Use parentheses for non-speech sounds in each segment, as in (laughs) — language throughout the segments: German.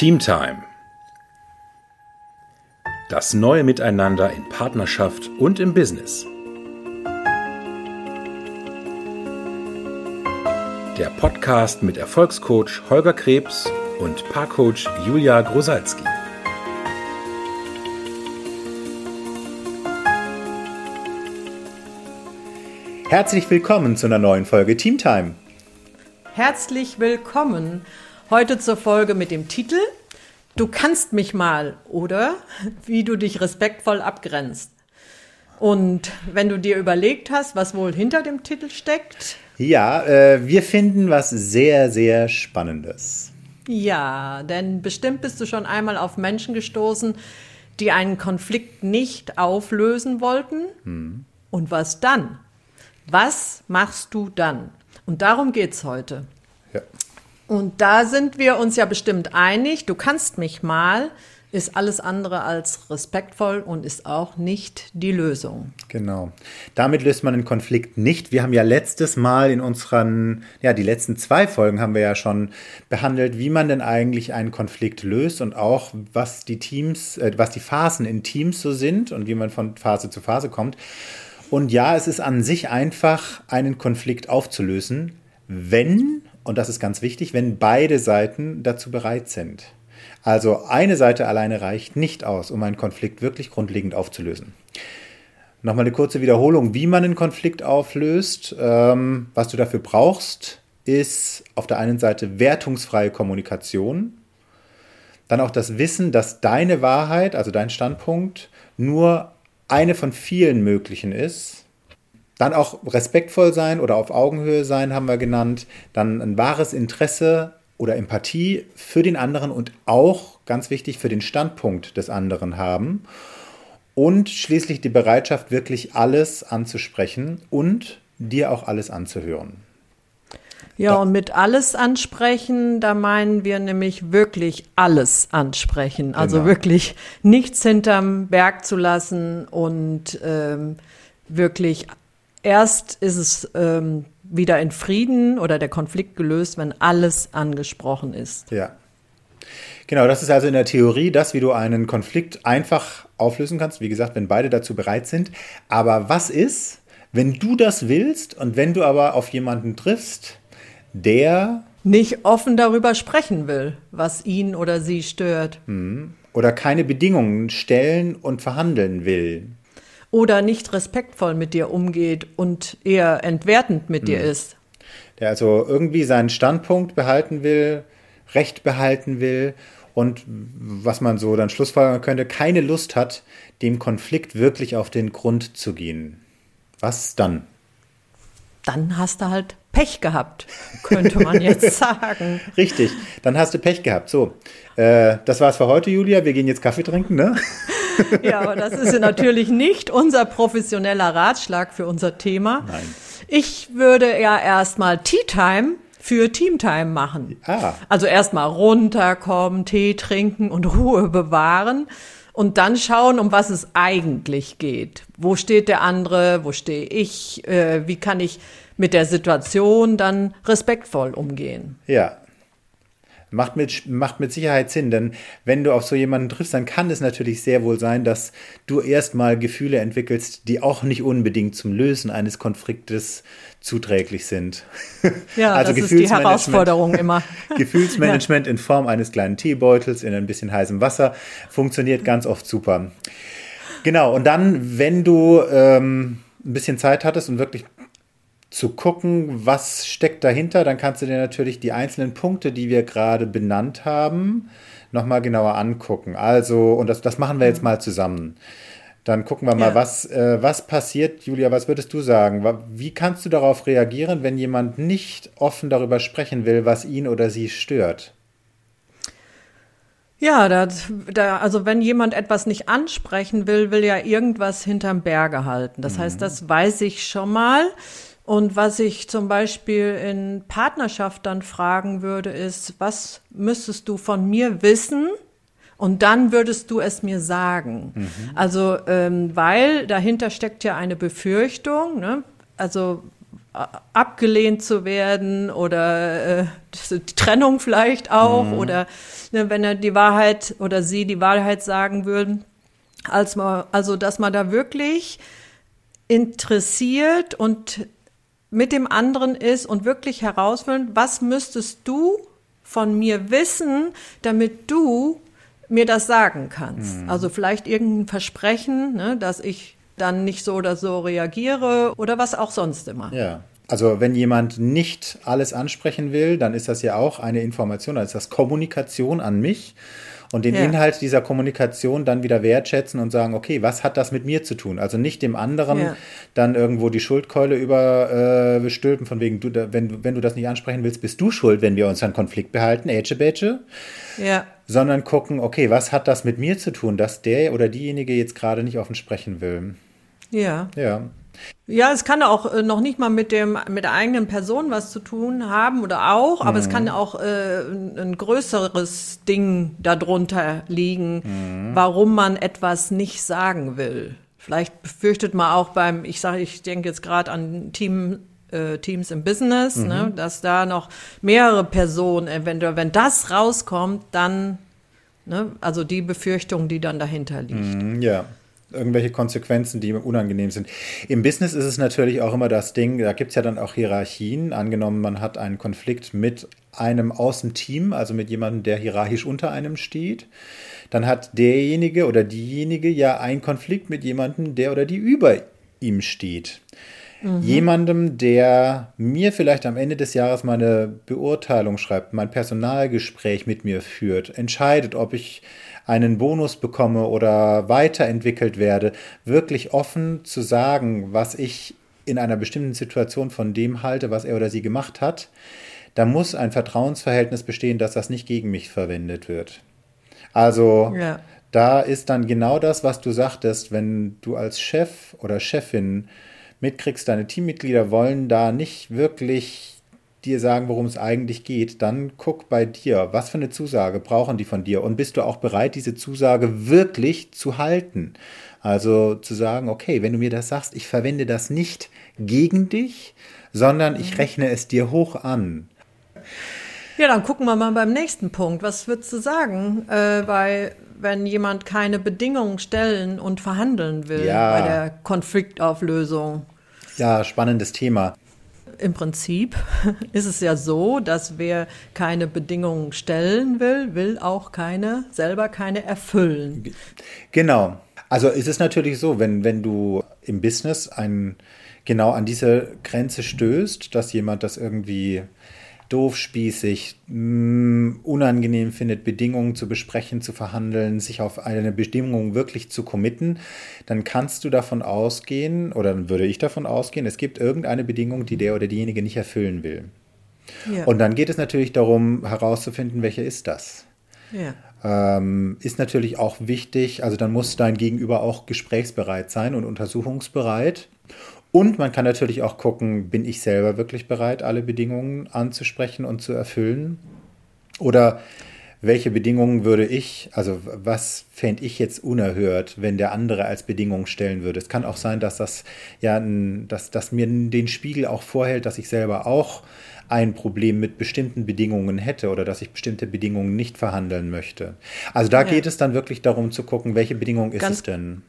Teamtime. Das neue Miteinander in Partnerschaft und im Business. Der Podcast mit Erfolgscoach Holger Krebs und Paarcoach Julia Grosalski. Herzlich willkommen zu einer neuen Folge Teamtime. Herzlich willkommen heute zur Folge mit dem Titel Du kannst mich mal oder wie du dich respektvoll abgrenzt. Und wenn du dir überlegt hast, was wohl hinter dem Titel steckt. Ja, äh, wir finden was sehr, sehr Spannendes. Ja, denn bestimmt bist du schon einmal auf Menschen gestoßen, die einen Konflikt nicht auflösen wollten. Hm. Und was dann? Was machst du dann? Und darum geht es heute. Ja. Und da sind wir uns ja bestimmt einig. Du kannst mich mal, ist alles andere als respektvoll und ist auch nicht die Lösung. Genau. Damit löst man den Konflikt nicht. Wir haben ja letztes Mal in unseren, ja, die letzten zwei Folgen haben wir ja schon behandelt, wie man denn eigentlich einen Konflikt löst und auch was die Teams, äh, was die Phasen in Teams so sind und wie man von Phase zu Phase kommt. Und ja, es ist an sich einfach, einen Konflikt aufzulösen, wenn, und das ist ganz wichtig, wenn beide Seiten dazu bereit sind. Also eine Seite alleine reicht nicht aus, um einen Konflikt wirklich grundlegend aufzulösen. Nochmal eine kurze Wiederholung, wie man einen Konflikt auflöst. Ähm, was du dafür brauchst, ist auf der einen Seite wertungsfreie Kommunikation, dann auch das Wissen, dass deine Wahrheit, also dein Standpunkt, nur eine von vielen möglichen ist. Dann auch respektvoll sein oder auf Augenhöhe sein, haben wir genannt. Dann ein wahres Interesse oder Empathie für den anderen und auch, ganz wichtig, für den Standpunkt des anderen haben. Und schließlich die Bereitschaft, wirklich alles anzusprechen und dir auch alles anzuhören. Ja, und mit alles ansprechen, da meinen wir nämlich wirklich alles ansprechen. Also genau. wirklich nichts hinterm Berg zu lassen und ähm, wirklich erst ist es ähm, wieder in Frieden oder der Konflikt gelöst, wenn alles angesprochen ist. Ja. Genau, das ist also in der Theorie das, wie du einen Konflikt einfach auflösen kannst. Wie gesagt, wenn beide dazu bereit sind. Aber was ist, wenn du das willst und wenn du aber auf jemanden triffst, der nicht offen darüber sprechen will, was ihn oder sie stört. Hm. Oder keine Bedingungen stellen und verhandeln will. Oder nicht respektvoll mit dir umgeht und eher entwertend mit hm. dir ist. Der also irgendwie seinen Standpunkt behalten will, Recht behalten will und was man so dann schlussfolgern könnte, keine Lust hat, dem Konflikt wirklich auf den Grund zu gehen. Was dann? Dann hast du halt Pech gehabt, könnte man jetzt (laughs) sagen. Richtig, dann hast du Pech gehabt. So, äh, das war's für heute, Julia. Wir gehen jetzt Kaffee trinken, ne? (laughs) (laughs) ja, aber das ist natürlich nicht unser professioneller Ratschlag für unser Thema. Nein. Ich würde ja erstmal Tea Time für Teamtime machen. Ah. Also erstmal runterkommen, Tee trinken und Ruhe bewahren und dann schauen, um was es eigentlich geht. Wo steht der andere? Wo stehe ich? Äh, wie kann ich mit der Situation dann respektvoll umgehen. Ja. Macht mit, macht mit Sicherheit Sinn, denn wenn du auf so jemanden triffst, dann kann es natürlich sehr wohl sein, dass du erstmal Gefühle entwickelst, die auch nicht unbedingt zum Lösen eines Konfliktes zuträglich sind. (laughs) Ja, also das ist die Herausforderung immer. (laughs) (laughs) Gefühlsmanagement ja. in Form eines kleinen Teebeutels in ein bisschen heißem Wasser funktioniert ganz oft super. Genau, und dann, wenn du ähm, ein bisschen Zeit hattest und wirklich zu gucken, was steckt dahinter, dann kannst du dir natürlich die einzelnen Punkte, die wir gerade benannt haben, nochmal genauer angucken. Also, und das, das machen wir jetzt mal zusammen. Dann gucken wir mal, ja. was, äh, was passiert. Julia, was würdest du sagen? Wie kannst du darauf reagieren, wenn jemand nicht offen darüber sprechen will, was ihn oder sie stört? Ja, da, da, also wenn jemand etwas nicht ansprechen will, will ja irgendwas hinterm Berge halten. Das mhm. heißt, das weiß ich schon mal. Und was ich zum Beispiel in Partnerschaft dann fragen würde, ist, was müsstest du von mir wissen? Und dann würdest du es mir sagen. Mhm. Also, ähm, weil dahinter steckt ja eine Befürchtung. Ne? Also, abgelehnt zu werden oder äh, die Trennung vielleicht auch mhm. oder ne, wenn er die Wahrheit oder sie die Wahrheit sagen würden, als man, also dass man da wirklich interessiert und mit dem anderen ist und wirklich herausfindet, was müsstest du von mir wissen, damit du mir das sagen kannst. Mhm. Also vielleicht irgendein Versprechen, ne, dass ich dann nicht so oder so reagiere oder was auch sonst immer. Ja. Also wenn jemand nicht alles ansprechen will, dann ist das ja auch eine Information, dann ist das Kommunikation an mich und den ja. Inhalt dieser Kommunikation dann wieder wertschätzen und sagen, okay, was hat das mit mir zu tun? Also nicht dem anderen ja. dann irgendwo die Schuldkeule überstülpen, äh, von wegen, du, wenn, wenn du das nicht ansprechen willst, bist du schuld, wenn wir uns an Konflikt behalten, Ätsche Bätsche. Ja. Sondern gucken, okay, was hat das mit mir zu tun, dass der oder diejenige jetzt gerade nicht offen sprechen will? Ja. Ja. Ja, es kann auch äh, noch nicht mal mit dem mit der eigenen Person was zu tun haben oder auch, aber mhm. es kann auch äh, ein, größeres Ding darunter liegen, mhm. warum man etwas nicht sagen will. Vielleicht befürchtet man auch beim, ich sage, ich denke jetzt gerade an Team äh, Teams im Business, ne, mhm. ne, dass da noch mehrere Personen eventuell, wenn das rauskommt, dann, ne, also die Befürchtung, die dann dahinter liegt. Mhm, ja irgendwelche Konsequenzen, die unangenehm sind. Im Business ist es natürlich auch immer das Ding, da gibt es ja dann auch Hierarchien. Angenommen, man hat einen Konflikt mit einem aus dem Team, also mit jemandem, der hierarchisch unter einem steht. Dann hat derjenige oder diejenige ja einen Konflikt mit jemandem, der oder die über ihm steht. Mhm. Jemandem, der mir vielleicht am Ende des Jahres meine Beurteilung schreibt, mein Personalgespräch mit mir führt, entscheidet, ob ich einen Bonus bekomme oder weiterentwickelt werde, wirklich offen zu sagen, was ich in einer bestimmten Situation von dem halte, was er oder sie gemacht hat, da muss ein Vertrauensverhältnis bestehen, dass das nicht gegen mich verwendet wird. Also ja. da ist dann genau das, was du sagtest, wenn du als Chef oder Chefin mitkriegst, deine Teammitglieder wollen da nicht wirklich dir sagen, worum es eigentlich geht, dann guck bei dir, was für eine Zusage brauchen die von dir und bist du auch bereit, diese Zusage wirklich zu halten? Also zu sagen, okay, wenn du mir das sagst, ich verwende das nicht gegen dich, sondern ich mhm. rechne es dir hoch an. Ja, dann gucken wir mal beim nächsten Punkt. Was würdest du sagen? Äh, weil wenn jemand keine Bedingungen stellen und verhandeln will ja. bei der Konfliktauflösung. Ja, spannendes Thema im Prinzip (laughs) ist es ja so, dass wer keine Bedingungen stellen will, will auch keine, selber keine erfüllen. Genau. Also ist es natürlich so, wenn, wenn du im Business ein, genau an diese Grenze stößt, dass jemand das irgendwie doof, spießig, mh, mm, unangenehm findet, Bedingungen zu besprechen, zu verhandeln, sich auf eine Bestimmung wirklich zu committen, dann kannst du davon ausgehen, oder dann würde ich davon ausgehen, es gibt irgendeine Bedingung, die der oder diejenige nicht erfüllen will. Ja. Und dann geht es natürlich darum, herauszufinden, welche ist das. Ja. Ähm, ist natürlich auch wichtig, also dann muss dein Gegenüber auch gesprächsbereit sein und untersuchungsbereit. Und man kann natürlich auch gucken, bin ich selber wirklich bereit, alle Bedingungen anzusprechen und zu erfüllen? Oder welche Bedingungen würde ich, also was fände ich jetzt unerhört, wenn der andere als Bedingung stellen würde? Es kann auch sein, dass das ja, dass, dass mir den Spiegel auch vorhält, dass ich selber auch ein Problem mit bestimmten Bedingungen hätte oder dass ich bestimmte Bedingungen nicht verhandeln möchte. Also da ja. geht es dann wirklich darum zu gucken, welche Bedingung ist Ganz es denn?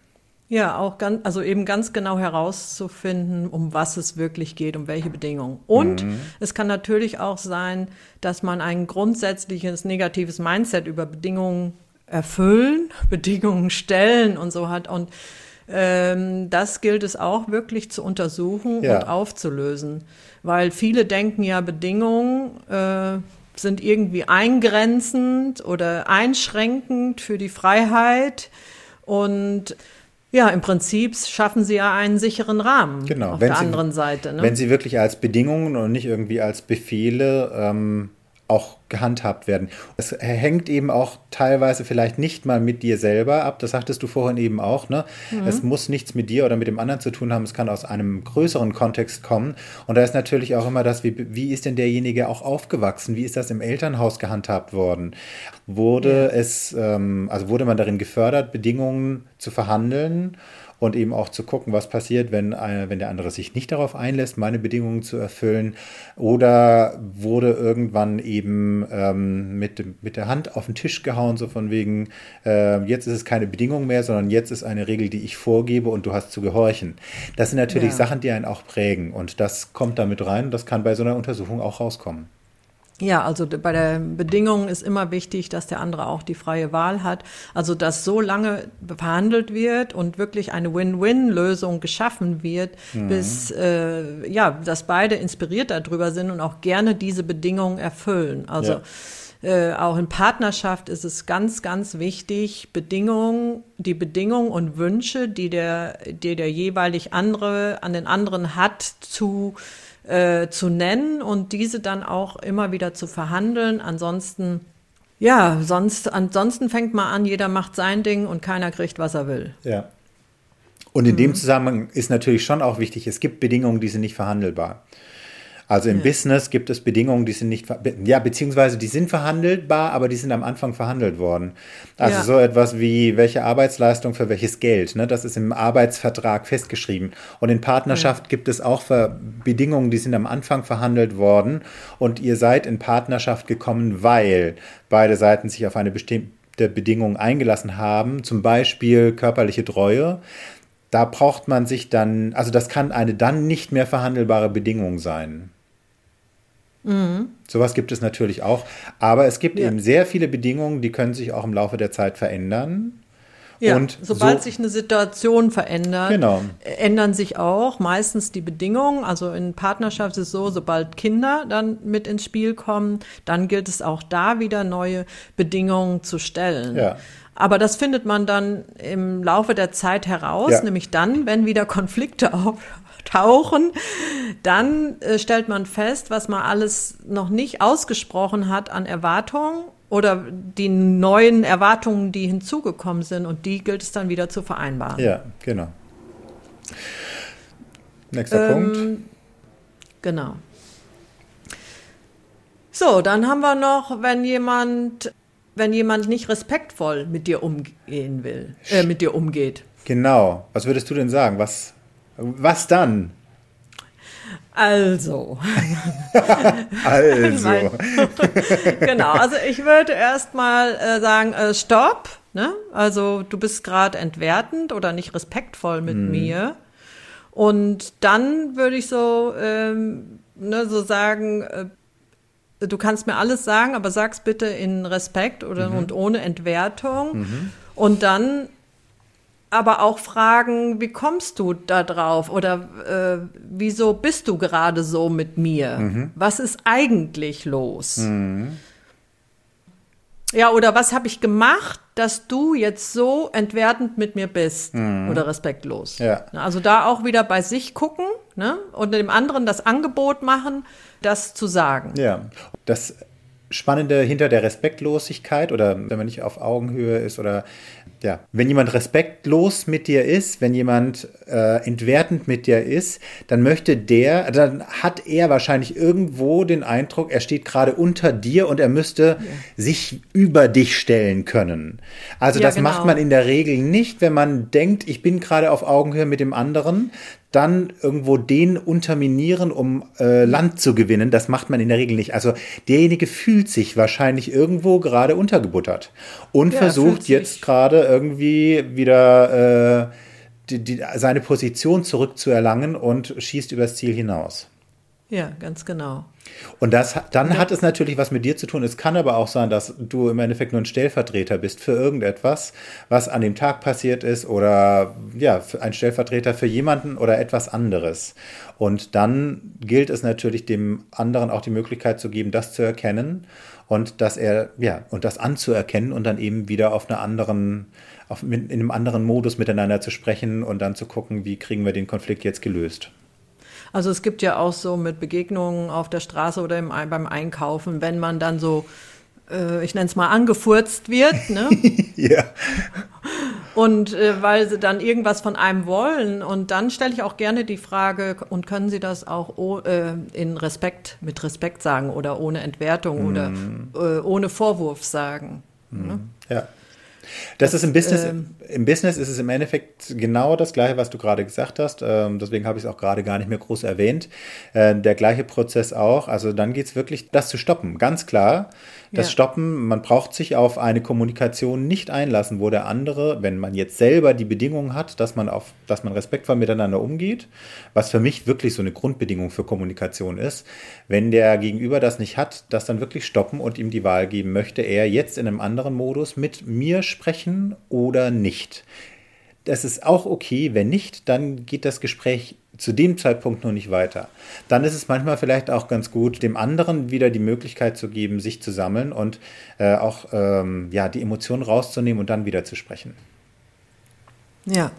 Ja, auch ganz, also eben ganz genau herauszufinden, um was es wirklich geht, um welche Bedingungen. Und mhm. es kann natürlich auch sein, dass man ein grundsätzliches negatives Mindset über Bedingungen erfüllen, (laughs) Bedingungen stellen und so hat. Und ähm, das gilt es auch wirklich zu untersuchen ja. und aufzulösen. Weil viele denken ja, Bedingungen äh, sind irgendwie eingrenzend oder einschränkend für die Freiheit. Und ja, im Prinzip schaffen sie ja einen sicheren Rahmen genau. auf wenn der sie, anderen Seite. Ne? Wenn sie wirklich als Bedingungen und nicht irgendwie als Befehle ähm, auch gehandhabt werden. Es hängt eben auch teilweise vielleicht nicht mal mit dir selber ab. Das sagtest du vorhin eben auch. Ne? Mhm. Es muss nichts mit dir oder mit dem anderen zu tun haben. Es kann aus einem größeren Kontext kommen. Und da ist natürlich auch immer das, wie, wie ist denn derjenige auch aufgewachsen? Wie ist das im Elternhaus gehandhabt worden? Wurde ja. es, ähm, also wurde man darin gefördert, Bedingungen zu verhandeln? Und eben auch zu gucken, was passiert, wenn, äh, wenn der andere sich nicht darauf einlässt, meine Bedingungen zu erfüllen. Oder wurde irgendwann eben ähm, mit, mit der Hand auf den Tisch gehauen, so von wegen, äh, jetzt ist es keine Bedingung mehr, sondern jetzt ist eine Regel, die ich vorgebe und du hast zu gehorchen. Das sind natürlich ja. Sachen, die einen auch prägen und das kommt damit rein und das kann bei so einer Untersuchung auch rauskommen. Ja, also bei der Bedingung ist immer wichtig, dass der andere auch die freie Wahl hat. Also dass so lange verhandelt wird und wirklich eine Win-Win-Lösung geschaffen wird, mhm. bis äh, ja, dass beide inspiriert darüber sind und auch gerne diese Bedingungen erfüllen. Also ja. Äh, auch in Partnerschaft ist es ganz, ganz wichtig, Bedingungen, die Bedingungen und Wünsche, die der, die der jeweilig andere an den anderen hat, zu äh, zu nennen und diese dann auch immer wieder zu verhandeln. Ansonsten, ja, sonst, ansonsten fängt man an, jeder macht sein Ding und keiner kriegt, was er will. Ja. Und in mhm. dem Zusammenhang ist natürlich schon auch wichtig, es gibt Bedingungen, die sind nicht verhandelbar. Also im ja. Business gibt es Bedingungen, die sind nicht, ja, beziehungsweise die sind verhandelbar, aber die sind am Anfang verhandelt worden. Also ja. so etwas wie welche Arbeitsleistung für welches Geld, ne? Das ist im Arbeitsvertrag festgeschrieben. Und in Partnerschaft ja. gibt es auch Bedingungen, die sind am Anfang verhandelt worden und ihr seid in Partnerschaft gekommen, weil beide Seiten sich auf eine bestimmte Bedingung eingelassen haben, zum Beispiel körperliche Treue da braucht man sich dann, also das kann eine dann nicht mehr verhandelbare Bedingung sein. Mhm. Sowas gibt es natürlich auch. Aber es gibt ja. eben sehr viele Bedingungen, die können sich auch im Laufe der Zeit verändern. Ja, und sobald so, sich eine Situation verändert, genau. ändern sich auch meistens die Bedingungen. Also in Partnerschaft ist es so, sobald Kinder dann mit ins Spiel kommen, dann gilt es auch da wieder neue Bedingungen zu stellen. Ja. Aber das findet man dann im Laufe der Zeit heraus, ja. nämlich dann, wenn wieder Konflikte (laughs) auf, tauchen, dann äh, stellt man fest, was man alles noch nicht ausgesprochen hat an Erwartungen oder die neuen Erwartungen, die hinzugekommen sind und die gilt es dann wieder zu vereinbaren. Ja, genau. Nächster ähm, Punkt. Genau. So, dann haben wir noch, wenn jemand, wenn jemand nicht respektvoll mit dir umgehen will, äh, mit dir umgeht. Genau. Was würdest du denn sagen? Was was dann? Also. (laughs) also. (laughs) genau, also ich würde erstmal äh, sagen, äh, stopp. Ne? Also du bist gerade entwertend oder nicht respektvoll mit hm. mir. Und dann würde ich so, ähm, ne, so sagen, äh, du kannst mir alles sagen, aber sag's bitte in Respekt oder mhm. und ohne Entwertung. Mhm. Und dann aber auch fragen, wie kommst du da drauf oder äh, wieso bist du gerade so mit mir? Mhm. Was ist eigentlich los? Mhm. Ja, oder was habe ich gemacht, dass du jetzt so entwertend mit mir bist mhm. oder respektlos? Ja. Also da auch wieder bei sich gucken ne? und dem anderen das Angebot machen, das zu sagen. Ja, das Spannende hinter der Respektlosigkeit oder wenn man nicht auf Augenhöhe ist oder ja, wenn jemand respektlos mit dir ist, wenn jemand äh, entwertend mit dir ist, dann möchte der, dann hat er wahrscheinlich irgendwo den Eindruck, er steht gerade unter dir und er müsste ja. sich über dich stellen können. Also ja, das genau. macht man in der Regel nicht, wenn man denkt, ich bin gerade auf Augenhöhe mit dem anderen, dann irgendwo den unterminieren, um äh, Land zu gewinnen. Das macht man in der Regel nicht. Also derjenige fühlt sich wahrscheinlich irgendwo gerade untergebuttert und ja, versucht jetzt gerade irgendwie wieder äh, die, die, seine Position zurückzuerlangen und schießt übers Ziel hinaus. Ja, ganz genau. Und das, dann ja. hat es natürlich was mit dir zu tun. Es kann aber auch sein, dass du im Endeffekt nur ein Stellvertreter bist für irgendetwas, was an dem Tag passiert ist oder ja, ein Stellvertreter für jemanden oder etwas anderes. Und dann gilt es natürlich dem anderen auch die Möglichkeit zu geben, das zu erkennen und dass er, ja, und das anzuerkennen und dann eben wieder auf einer anderen, auf, in einem anderen Modus miteinander zu sprechen und dann zu gucken, wie kriegen wir den Konflikt jetzt gelöst. Also es gibt ja auch so mit Begegnungen auf der Straße oder im, beim Einkaufen, wenn man dann so, äh, ich nenne es mal, angefurzt wird. Ne? (laughs) ja. Und äh, weil sie dann irgendwas von einem wollen. Und dann stelle ich auch gerne die Frage, und können Sie das auch oh, äh, in Respekt, mit Respekt sagen oder ohne Entwertung mm. oder äh, ohne Vorwurf sagen? Mm. Ne? Ja. Das, ist im Business, ähm, im Business ist es im Endeffekt genau das Gleiche, was du gerade gesagt hast. Ähm, deswegen habe ich es auch gerade gar nicht mehr groß erwähnt. Äh, der gleiche Prozess auch. Also dann geht es wirklich, das zu stoppen. Ganz klar. Das ja. Stoppen, man braucht sich auf eine Kommunikation nicht einlassen, wo der andere, wenn man jetzt selber die Bedingungen hat, dass man auf, dass man respektvoll miteinander umgeht, was für mich wirklich so eine Grundbedingung für Kommunikation ist, wenn der Gegenüber das nicht hat, das dann wirklich stoppen und ihm die Wahl geben, möchte er jetzt in einem anderen Modus mit mir sprechen oder nicht. Das ist auch okay. Wenn nicht, dann geht das Gespräch zu dem Zeitpunkt noch nicht weiter. Dann ist es manchmal vielleicht auch ganz gut, dem anderen wieder die Möglichkeit zu geben, sich zu sammeln und äh, auch ähm, ja, die Emotionen rauszunehmen und dann wieder zu sprechen. Ja.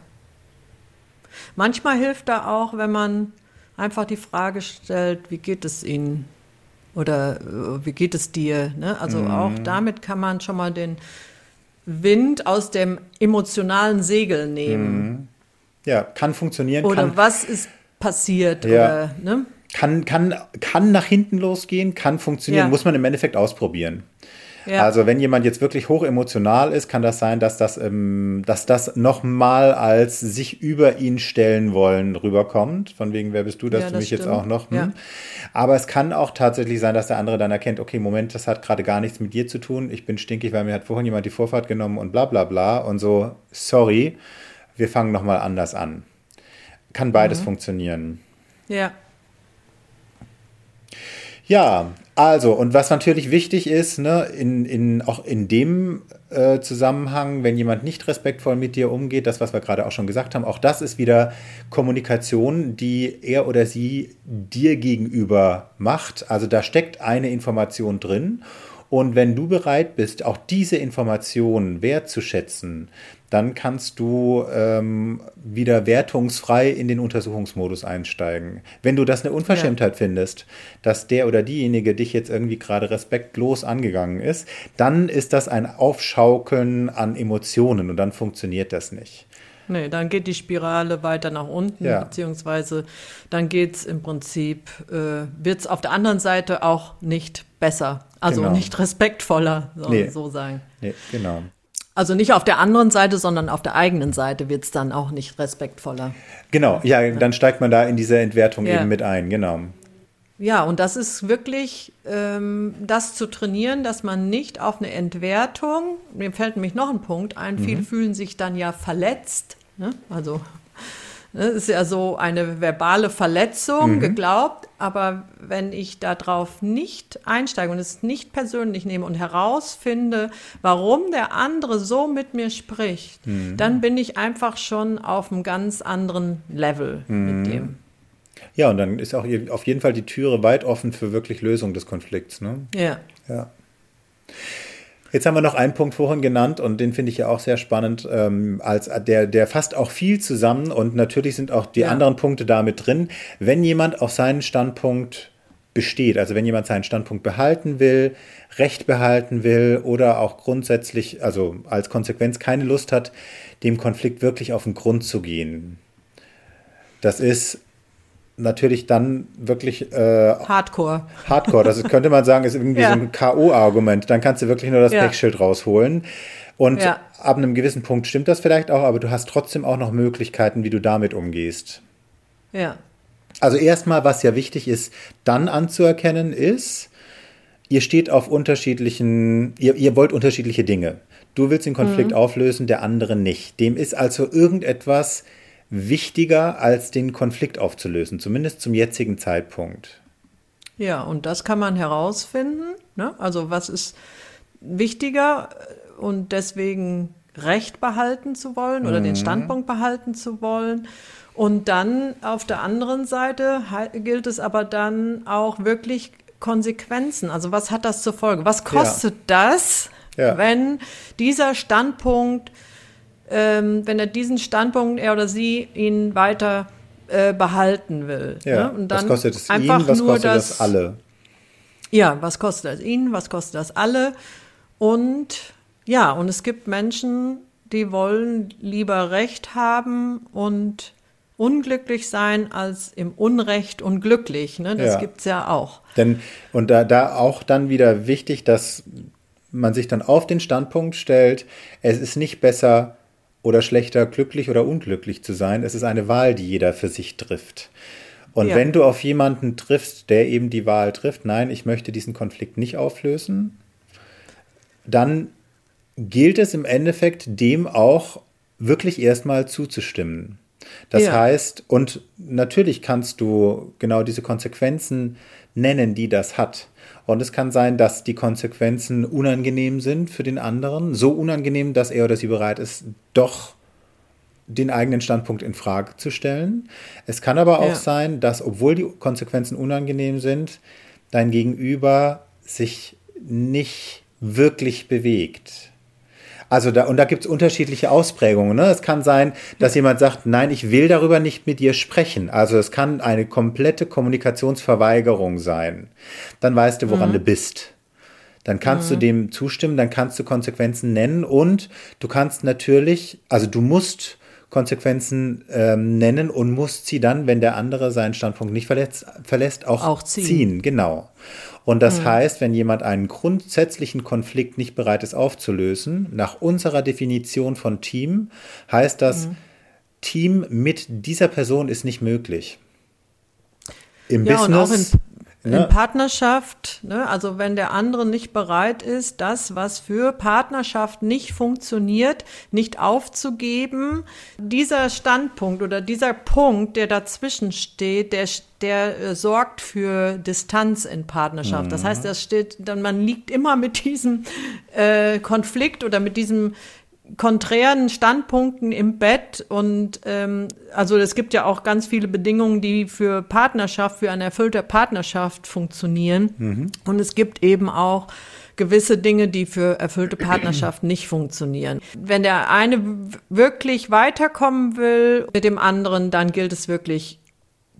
Manchmal hilft da auch, wenn man einfach die Frage stellt, wie geht es Ihnen? Oder äh, wie geht es dir? Ne? Also mhm. auch damit kann man schon mal den Wind aus dem emotionalen Segel nehmen. Mhm. Ja, kann funktionieren. Oder kann, was ist passiert? Ja. Oder, ne? kann, kann, kann nach hinten losgehen, kann funktionieren, ja. muss man im Endeffekt ausprobieren. Ja. Also wenn jemand jetzt wirklich hoch emotional ist, kann das sein, dass das, ähm, dass das nochmal als sich über ihn stellen wollen rüberkommt. Von wegen, wer bist du, dass ja, du mich stimmt. jetzt auch noch. Hm? Ja. Aber es kann auch tatsächlich sein, dass der andere dann erkennt, okay, Moment, das hat gerade gar nichts mit dir zu tun. Ich bin stinkig, weil mir hat vorhin jemand die Vorfahrt genommen und bla bla bla. Und so, sorry, wir fangen nochmal anders an. Kann beides mhm. funktionieren. Ja. Ja, also, und was natürlich wichtig ist, ne, in, in, auch in dem äh, Zusammenhang, wenn jemand nicht respektvoll mit dir umgeht, das, was wir gerade auch schon gesagt haben, auch das ist wieder Kommunikation, die er oder sie dir gegenüber macht. Also da steckt eine Information drin. Und wenn du bereit bist, auch diese Informationen wertzuschätzen, dann kannst du ähm, wieder wertungsfrei in den Untersuchungsmodus einsteigen. Wenn du das eine Unverschämtheit ja. findest, dass der oder diejenige dich jetzt irgendwie gerade respektlos angegangen ist, dann ist das ein Aufschaukeln an Emotionen und dann funktioniert das nicht. Nee, dann geht die Spirale weiter nach unten, ja. beziehungsweise dann geht es im Prinzip, äh, wird es auf der anderen Seite auch nicht besser, also genau. nicht respektvoller, soll nee. so sagen. Nee, genau. Also nicht auf der anderen Seite, sondern auf der eigenen Seite wird es dann auch nicht respektvoller. Genau, ja, dann steigt man da in diese Entwertung ja. eben mit ein, genau. Ja, und das ist wirklich ähm, das zu trainieren, dass man nicht auf eine Entwertung, mir fällt nämlich noch ein Punkt ein, mhm. viele fühlen sich dann ja verletzt, ne? also das ne, ist ja so eine verbale Verletzung, mhm. geglaubt. Aber wenn ich darauf nicht einsteige und es nicht persönlich nehme und herausfinde, warum der andere so mit mir spricht, mhm. dann bin ich einfach schon auf einem ganz anderen Level mhm. mit dem. Ja, und dann ist auch auf jeden Fall die Türe weit offen für wirklich Lösung des Konflikts. Ne? Ja. Ja. Jetzt haben wir noch einen Punkt vorhin genannt und den finde ich ja auch sehr spannend, ähm, als der, der fasst auch viel zusammen und natürlich sind auch die ja. anderen Punkte damit drin. Wenn jemand auf seinen Standpunkt besteht, also wenn jemand seinen Standpunkt behalten will, Recht behalten will oder auch grundsätzlich, also als Konsequenz keine Lust hat, dem Konflikt wirklich auf den Grund zu gehen. Das ist natürlich dann wirklich äh, Hardcore. Hardcore, das könnte man sagen, ist irgendwie (laughs) ja. so ein K.O.-Argument. Dann kannst du wirklich nur das ja. Pechschild rausholen. Und ja. ab einem gewissen Punkt stimmt das vielleicht auch, aber du hast trotzdem auch noch Möglichkeiten, wie du damit umgehst. Ja. Also erstmal, was ja wichtig ist, dann anzuerkennen, ist, ihr steht auf unterschiedlichen, ihr, ihr wollt unterschiedliche Dinge. Du willst den Konflikt mhm. auflösen, der andere nicht. Dem ist also irgendetwas wichtiger, als den Konflikt aufzulösen, zumindest zum jetzigen Zeitpunkt. Ja, und das kann man herausfinden. Ne? Also was ist wichtiger und deswegen Recht behalten zu wollen oder mhm. den Standpunkt behalten zu wollen. Und dann auf der anderen Seite gilt es aber dann auch wirklich Konsequenzen. Also was hat das zur Folge? Was kostet ja. das, ja. wenn dieser Standpunkt ähm, wenn er diesen Standpunkt, er oder sie, ihn weiter äh, behalten will. Ja, ne? Und dann was kostet es ihn, was kostet das, das alle? Ja, was kostet das ihn, was kostet das alle? Und ja, und es gibt Menschen, die wollen lieber Recht haben und unglücklich sein als im Unrecht unglücklich. Ne? Das ja. gibt es ja auch. Denn, und da, da auch dann wieder wichtig, dass man sich dann auf den Standpunkt stellt, es ist nicht besser oder schlechter, glücklich oder unglücklich zu sein. Es ist eine Wahl, die jeder für sich trifft. Und ja. wenn du auf jemanden triffst, der eben die Wahl trifft, nein, ich möchte diesen Konflikt nicht auflösen, dann gilt es im Endeffekt, dem auch wirklich erstmal zuzustimmen. Das ja. heißt, und natürlich kannst du genau diese Konsequenzen nennen, die das hat. Und es kann sein, dass die Konsequenzen unangenehm sind für den anderen, so unangenehm, dass er oder sie bereit ist, doch den eigenen Standpunkt in Frage zu stellen. Es kann aber auch ja. sein, dass obwohl die Konsequenzen unangenehm sind, dein Gegenüber sich nicht wirklich bewegt. Also da, und da gibt es unterschiedliche Ausprägungen. Ne? Es kann sein, dass jemand sagt, nein, ich will darüber nicht mit dir sprechen. Also es kann eine komplette Kommunikationsverweigerung sein. Dann weißt du, woran mhm. du bist. Dann kannst mhm. du dem zustimmen, dann kannst du Konsequenzen nennen und du kannst natürlich, also du musst Konsequenzen ähm, nennen und musst sie dann, wenn der andere seinen Standpunkt nicht verletzt, verlässt, auch, auch ziehen. ziehen. Genau. Und das mhm. heißt, wenn jemand einen grundsätzlichen Konflikt nicht bereit ist aufzulösen, nach unserer Definition von Team, heißt das, mhm. Team mit dieser Person ist nicht möglich. Im ja, Business In Partnerschaft, ne, also wenn der andere nicht bereit ist, das, was für Partnerschaft nicht funktioniert, nicht aufzugeben, dieser Standpunkt oder dieser Punkt, der dazwischen steht, der, der äh, sorgt für Distanz in Partnerschaft. Mhm. Das heißt, das steht, dann man liegt immer mit diesem äh, Konflikt oder mit diesem konträren Standpunkten im Bett und ähm, also es gibt ja auch ganz viele Bedingungen, die für Partnerschaft, für eine erfüllte Partnerschaft funktionieren mhm. und es gibt eben auch gewisse Dinge, die für erfüllte Partnerschaft (clears throat) nicht funktionieren. Wenn der eine wirklich weiterkommen will mit dem anderen, dann gilt es wirklich,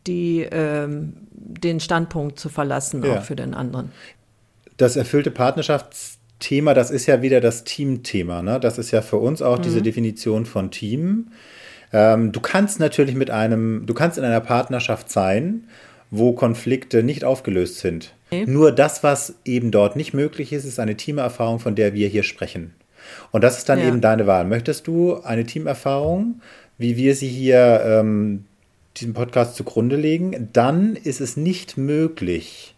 die, ähm, den Standpunkt zu verlassen, ja. auch für den anderen. Das erfüllte Partnerschafts Thema, das ist ja wieder das Team-Thema. Ne? Das ist ja für uns auch mhm. diese Definition von Team. Ähm, du kannst natürlich mit einem, du kannst in einer Partnerschaft sein, wo Konflikte nicht aufgelöst sind. Okay. Nur das, was eben dort nicht möglich ist, ist eine Teamerfahrung, von der wir hier sprechen. Und das ist dann ja. eben deine Wahl. Möchtest du eine Teamerfahrung, wie wir sie hier ähm, diesem Podcast zugrunde legen, dann ist es nicht möglich,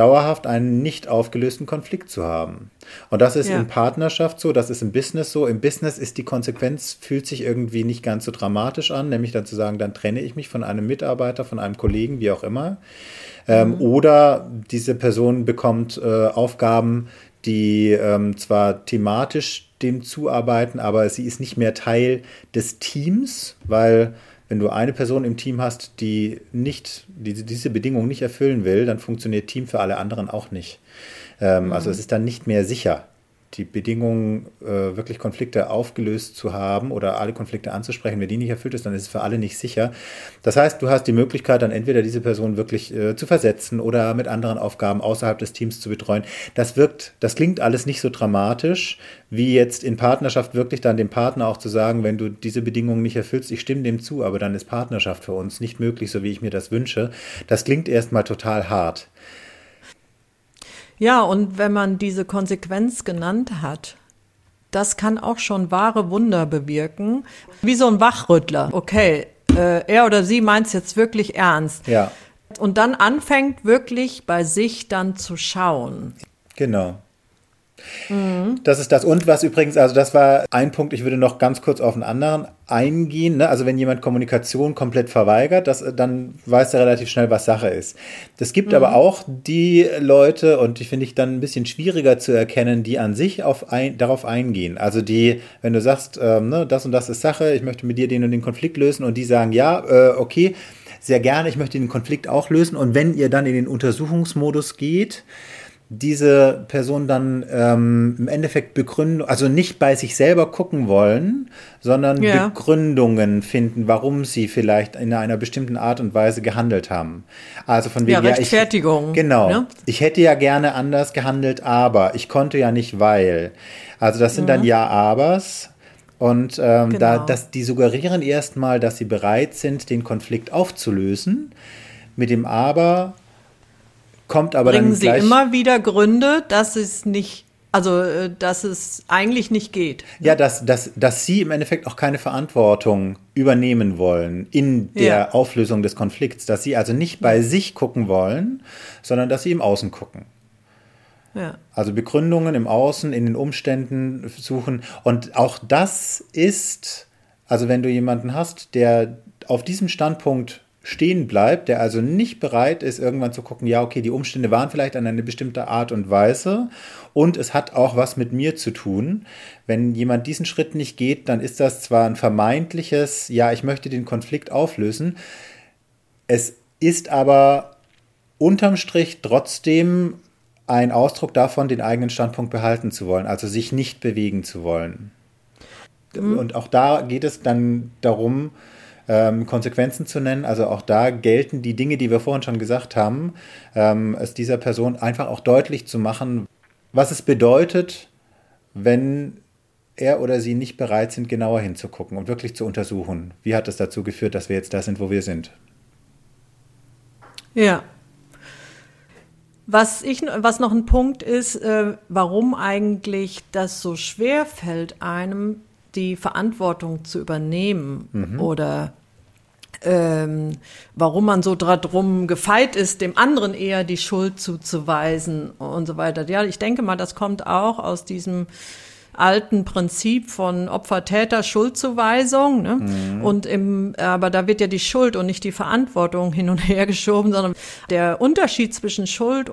dauerhaft einen nicht aufgelösten Konflikt zu haben. Und das ist ja. in Partnerschaft so, das ist im Business so. Im Business ist die Konsequenz, fühlt sich irgendwie nicht ganz so dramatisch an, nämlich dann zu sagen, dann trenne ich mich von einem Mitarbeiter, von einem Kollegen, wie auch immer. Ähm, mhm. Oder diese Person bekommt äh, Aufgaben, die ähm, zwar thematisch dem zuarbeiten, aber sie ist nicht mehr Teil des Teams, weil wenn du eine Person im Team hast, die nicht, die diese Bedingungen nicht erfüllen will, dann funktioniert Team für alle anderen auch nicht. Ähm, mhm. Also es ist dann nicht mehr sicher die Bedingungen, äh, wirklich Konflikte aufgelöst zu haben oder alle Konflikte anzusprechen. Wenn die nicht erfüllt ist, dann ist es für alle nicht sicher. Das heißt, du hast die Möglichkeit, dann entweder diese Person wirklich äh, zu versetzen oder mit anderen Aufgaben außerhalb des Teams zu betreuen. Das wirkt, das klingt alles nicht so dramatisch, wie jetzt in Partnerschaft wirklich dann dem Partner auch zu sagen, wenn du diese Bedingungen nicht erfüllst, ich stimme dem zu, aber dann ist Partnerschaft für uns nicht möglich, so wie ich mir das wünsche. Das klingt erstmal total hart. Ja, und wenn man diese Konsequenz genannt hat, das kann auch schon wahre Wunder bewirken. Wie so ein Wachrüttler. Okay, äh, er oder sie meint es jetzt wirklich ernst. Ja. Und dann anfängt wirklich bei sich dann zu schauen. Genau. Mhm. Das ist das. Und was übrigens, also das war ein Punkt, ich würde noch ganz kurz auf einen anderen eingehen. Ne? Also wenn jemand Kommunikation komplett verweigert, das, dann weiß er relativ schnell, was Sache ist. Es gibt mhm. aber auch die Leute, und die finde ich dann ein bisschen schwieriger zu erkennen, die an sich auf ein, darauf eingehen. Also die, wenn du sagst, ähm, ne, das und das ist Sache, ich möchte mit dir den und den Konflikt lösen und die sagen, ja, äh, okay, sehr gerne, ich möchte den Konflikt auch lösen. Und wenn ihr dann in den Untersuchungsmodus geht, diese Person dann ähm, im Endeffekt begründen, also nicht bei sich selber gucken wollen, sondern ja. Begründungen finden, warum sie vielleicht in einer bestimmten Art und Weise gehandelt haben. Also von wegen ja, Rechtfertigung. Ja, ich, genau. Ne? Ich hätte ja gerne anders gehandelt, aber ich konnte ja nicht, weil. Also das sind mhm. dann Ja-Abers. Und ähm, genau. da, dass die suggerieren erstmal, dass sie bereit sind, den Konflikt aufzulösen. Mit dem Aber kommt aber Bringen dann gleich, Sie immer wieder Gründe, dass es nicht Also, äh, dass es eigentlich nicht geht. Ja, dass, dass, dass sie im Endeffekt auch keine Verantwortung übernehmen wollen in der Ja. Auflösung des Konflikts. Dass sie also nicht bei sich gucken wollen, sondern dass sie im Außen gucken. Ja. Also Begründungen im Außen, in den Umständen suchen. Und auch das ist, also wenn du jemanden hast, der auf diesem Standpunkt stehen bleibt, der also nicht bereit ist, irgendwann zu gucken, ja, okay, die Umstände waren vielleicht an eine bestimmte Art und Weise und es hat auch was mit mir zu tun. Wenn jemand diesen Schritt nicht geht, dann ist das zwar ein vermeintliches, ja, ich möchte den Konflikt auflösen, es ist aber unterm Strich trotzdem ein Ausdruck davon, den eigenen Standpunkt behalten zu wollen, also sich nicht bewegen zu wollen. Und auch da geht es dann darum, ähm, Konsequenzen zu nennen. Also auch da gelten die Dinge, die wir vorhin schon gesagt haben, ähm, es dieser Person einfach auch deutlich zu machen, was es bedeutet, wenn er oder sie nicht bereit sind, genauer hinzugucken und wirklich zu untersuchen, wie hat es dazu geführt, dass wir jetzt da sind, wo wir sind. Ja. Was, ich, was noch ein Punkt ist, äh, warum eigentlich das so schwer fällt, einem die Verantwortung zu übernehmen oder ähm, warum man so drum gefeit ist, dem anderen eher die Schuld zuzuweisen und so weiter. Ja, ich denke mal, das kommt auch aus diesem alten Prinzip von Opfer-Täter-Schuldzuweisung. Ne? Und im, aber da wird ja die Schuld und nicht die Verantwortung hin und her (laughs) geschoben, sondern der Unterschied zwischen Schuld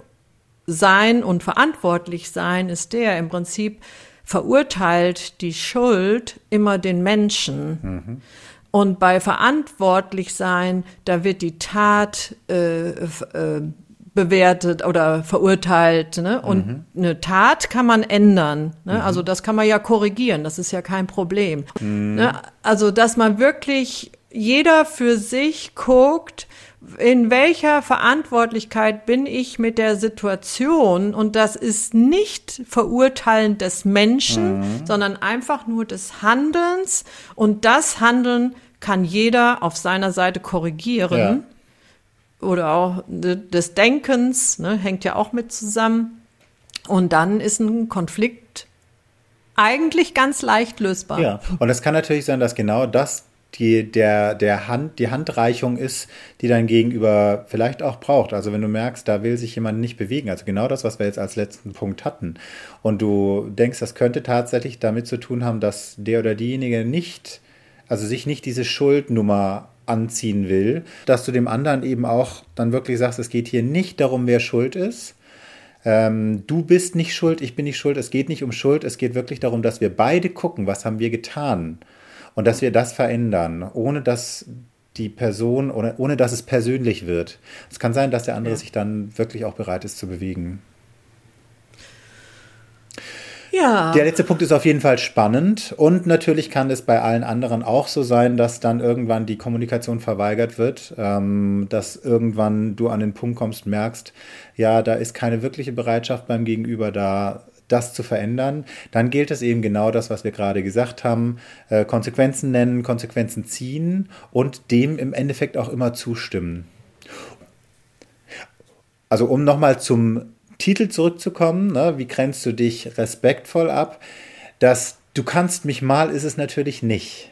sein und verantwortlich sein ist der im Prinzip verurteilt die Schuld immer den Menschen. Und bei verantwortlich sein, da wird die Tat äh, äh, bewertet oder verurteilt. Ne? Und eine Tat kann man ändern. Ne? Also das kann man ja korrigieren. Das ist ja kein Problem. Ne? Also dass man wirklich jeder für sich guckt, in welcher Verantwortlichkeit bin ich mit der Situation? Und das ist nicht verurteilend des Menschen, sondern einfach nur des Handelns. Und das Handeln kann jeder auf seiner Seite korrigieren. Oder auch de- des Denkens, ne, hängt ja auch mit zusammen. Und dann ist ein Konflikt eigentlich ganz leicht lösbar. Ja, und es kann natürlich sein, dass genau das die, der, der Hand, die Handreichung ist, die dein Gegenüber vielleicht auch braucht. Also wenn du merkst, da will sich jemand nicht bewegen, also genau das, was wir jetzt als letzten Punkt hatten, und du denkst, das könnte tatsächlich damit zu tun haben, dass der oder diejenige nicht, also sich nicht diese Schuldnummer anziehen will, dass du dem anderen eben auch dann wirklich sagst, es geht hier nicht darum, wer schuld ist, ähm, du bist nicht schuld, ich bin nicht schuld, es geht nicht um Schuld, es geht wirklich darum, dass wir beide gucken, was haben wir getan und dass wir das verändern, ohne dass die Person, ohne, ohne dass es persönlich wird. Es kann sein, dass der andere Ja. sich dann wirklich auch bereit ist zu bewegen. Ja. Der letzte Punkt ist auf jeden Fall spannend und natürlich kann es bei allen anderen auch so sein, dass dann irgendwann die Kommunikation verweigert wird, ähm, dass irgendwann du an den Punkt kommst, merkst, ja, da ist keine wirkliche Bereitschaft beim Gegenüber da, das zu verändern. Dann gilt es eben genau das, was wir gerade gesagt haben, äh, Konsequenzen nennen, Konsequenzen ziehen und dem im Endeffekt auch immer zustimmen. Also um nochmal zum Titel zurückzukommen, ne, wie grenzt du dich respektvoll ab? Das du kannst mich mal ist es natürlich nicht.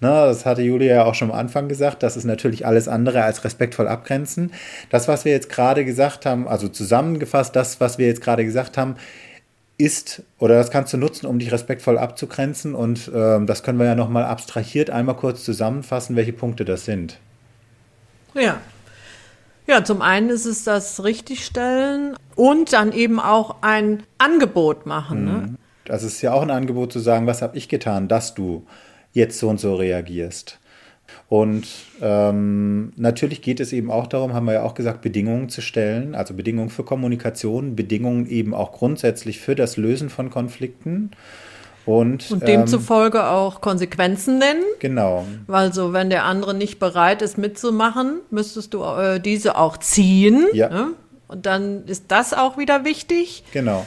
Ne, das hatte Julia ja auch schon am Anfang gesagt, das ist natürlich alles andere als respektvoll abgrenzen. Das, was wir jetzt gerade gesagt haben, also zusammengefasst, das, was wir jetzt gerade gesagt haben, ist, oder das kannst du nutzen, um dich respektvoll abzugrenzen. Und ähm, das können wir ja nochmal abstrahiert einmal kurz zusammenfassen, welche Punkte das sind. Ja. Ja, zum einen ist es das Richtigstellen und dann eben auch ein Angebot machen. Ne? Also es ist ja auch ein Angebot zu sagen, was habe ich getan, dass du jetzt so und so reagierst. Und ähm, natürlich geht es eben auch darum, haben wir ja auch gesagt, Bedingungen zu stellen, also Bedingungen für Kommunikation, Bedingungen eben auch grundsätzlich für das Lösen von Konflikten. Und, Und ähm, demzufolge auch Konsequenzen nennen. genau, Weil so, wenn der andere nicht bereit ist mitzumachen, müsstest du äh, diese auch ziehen. Ja. Ne? Und dann ist das auch wieder wichtig. Genau.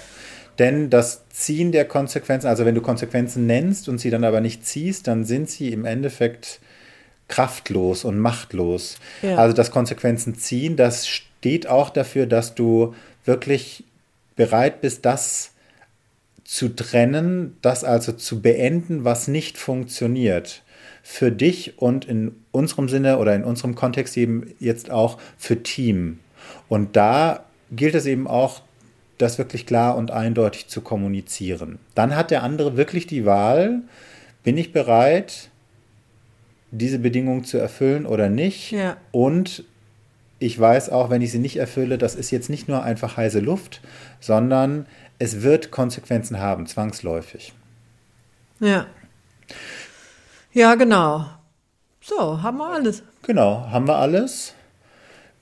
Denn das Ziehen der Konsequenzen, also wenn du Konsequenzen nennst und sie dann aber nicht ziehst, dann sind sie im Endeffekt kraftlos und machtlos. Ja. Also das Konsequenzen ziehen, das steht auch dafür, dass du wirklich bereit bist, das zu trennen, das also zu beenden, was nicht funktioniert. Für dich und in unserem Sinne oder in unserem Kontext eben jetzt auch für Team. Und da gilt es eben auch, das wirklich klar und eindeutig zu kommunizieren. Dann hat der andere wirklich die Wahl, bin ich bereit, diese Bedingungen zu erfüllen oder nicht? Ja. Und ich weiß auch, wenn ich sie nicht erfülle, das ist jetzt nicht nur einfach heiße Luft, sondern es wird Konsequenzen haben, zwangsläufig. Ja. Ja, genau. So, haben wir alles. Genau, haben wir alles.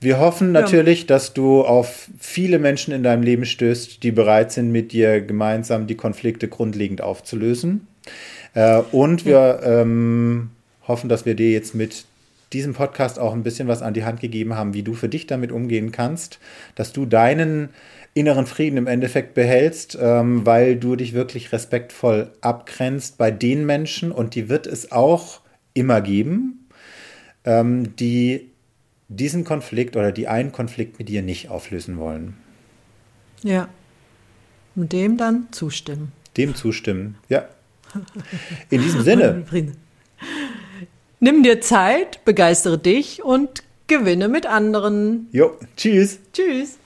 Wir hoffen natürlich, ja. dass du auf viele Menschen in deinem Leben stößt, die bereit sind, mit dir gemeinsam die Konflikte grundlegend aufzulösen. Äh, und wir ähm, hoffen, dass wir dir jetzt mit diesem Podcast auch ein bisschen was an die Hand gegeben haben, wie du für dich damit umgehen kannst, dass du deinen inneren Frieden im Endeffekt behältst, ähm, weil du dich wirklich respektvoll abgrenzt bei den Menschen und die wird es auch immer geben, ähm, die diesen Konflikt oder die einen Konflikt mit dir nicht auflösen wollen. Ja. Und dem dann zustimmen. Dem zustimmen, ja. In diesem Sinne. (laughs) Nimm dir Zeit, begeistere dich und gewinne mit anderen. Jo, tschüss. Tschüss.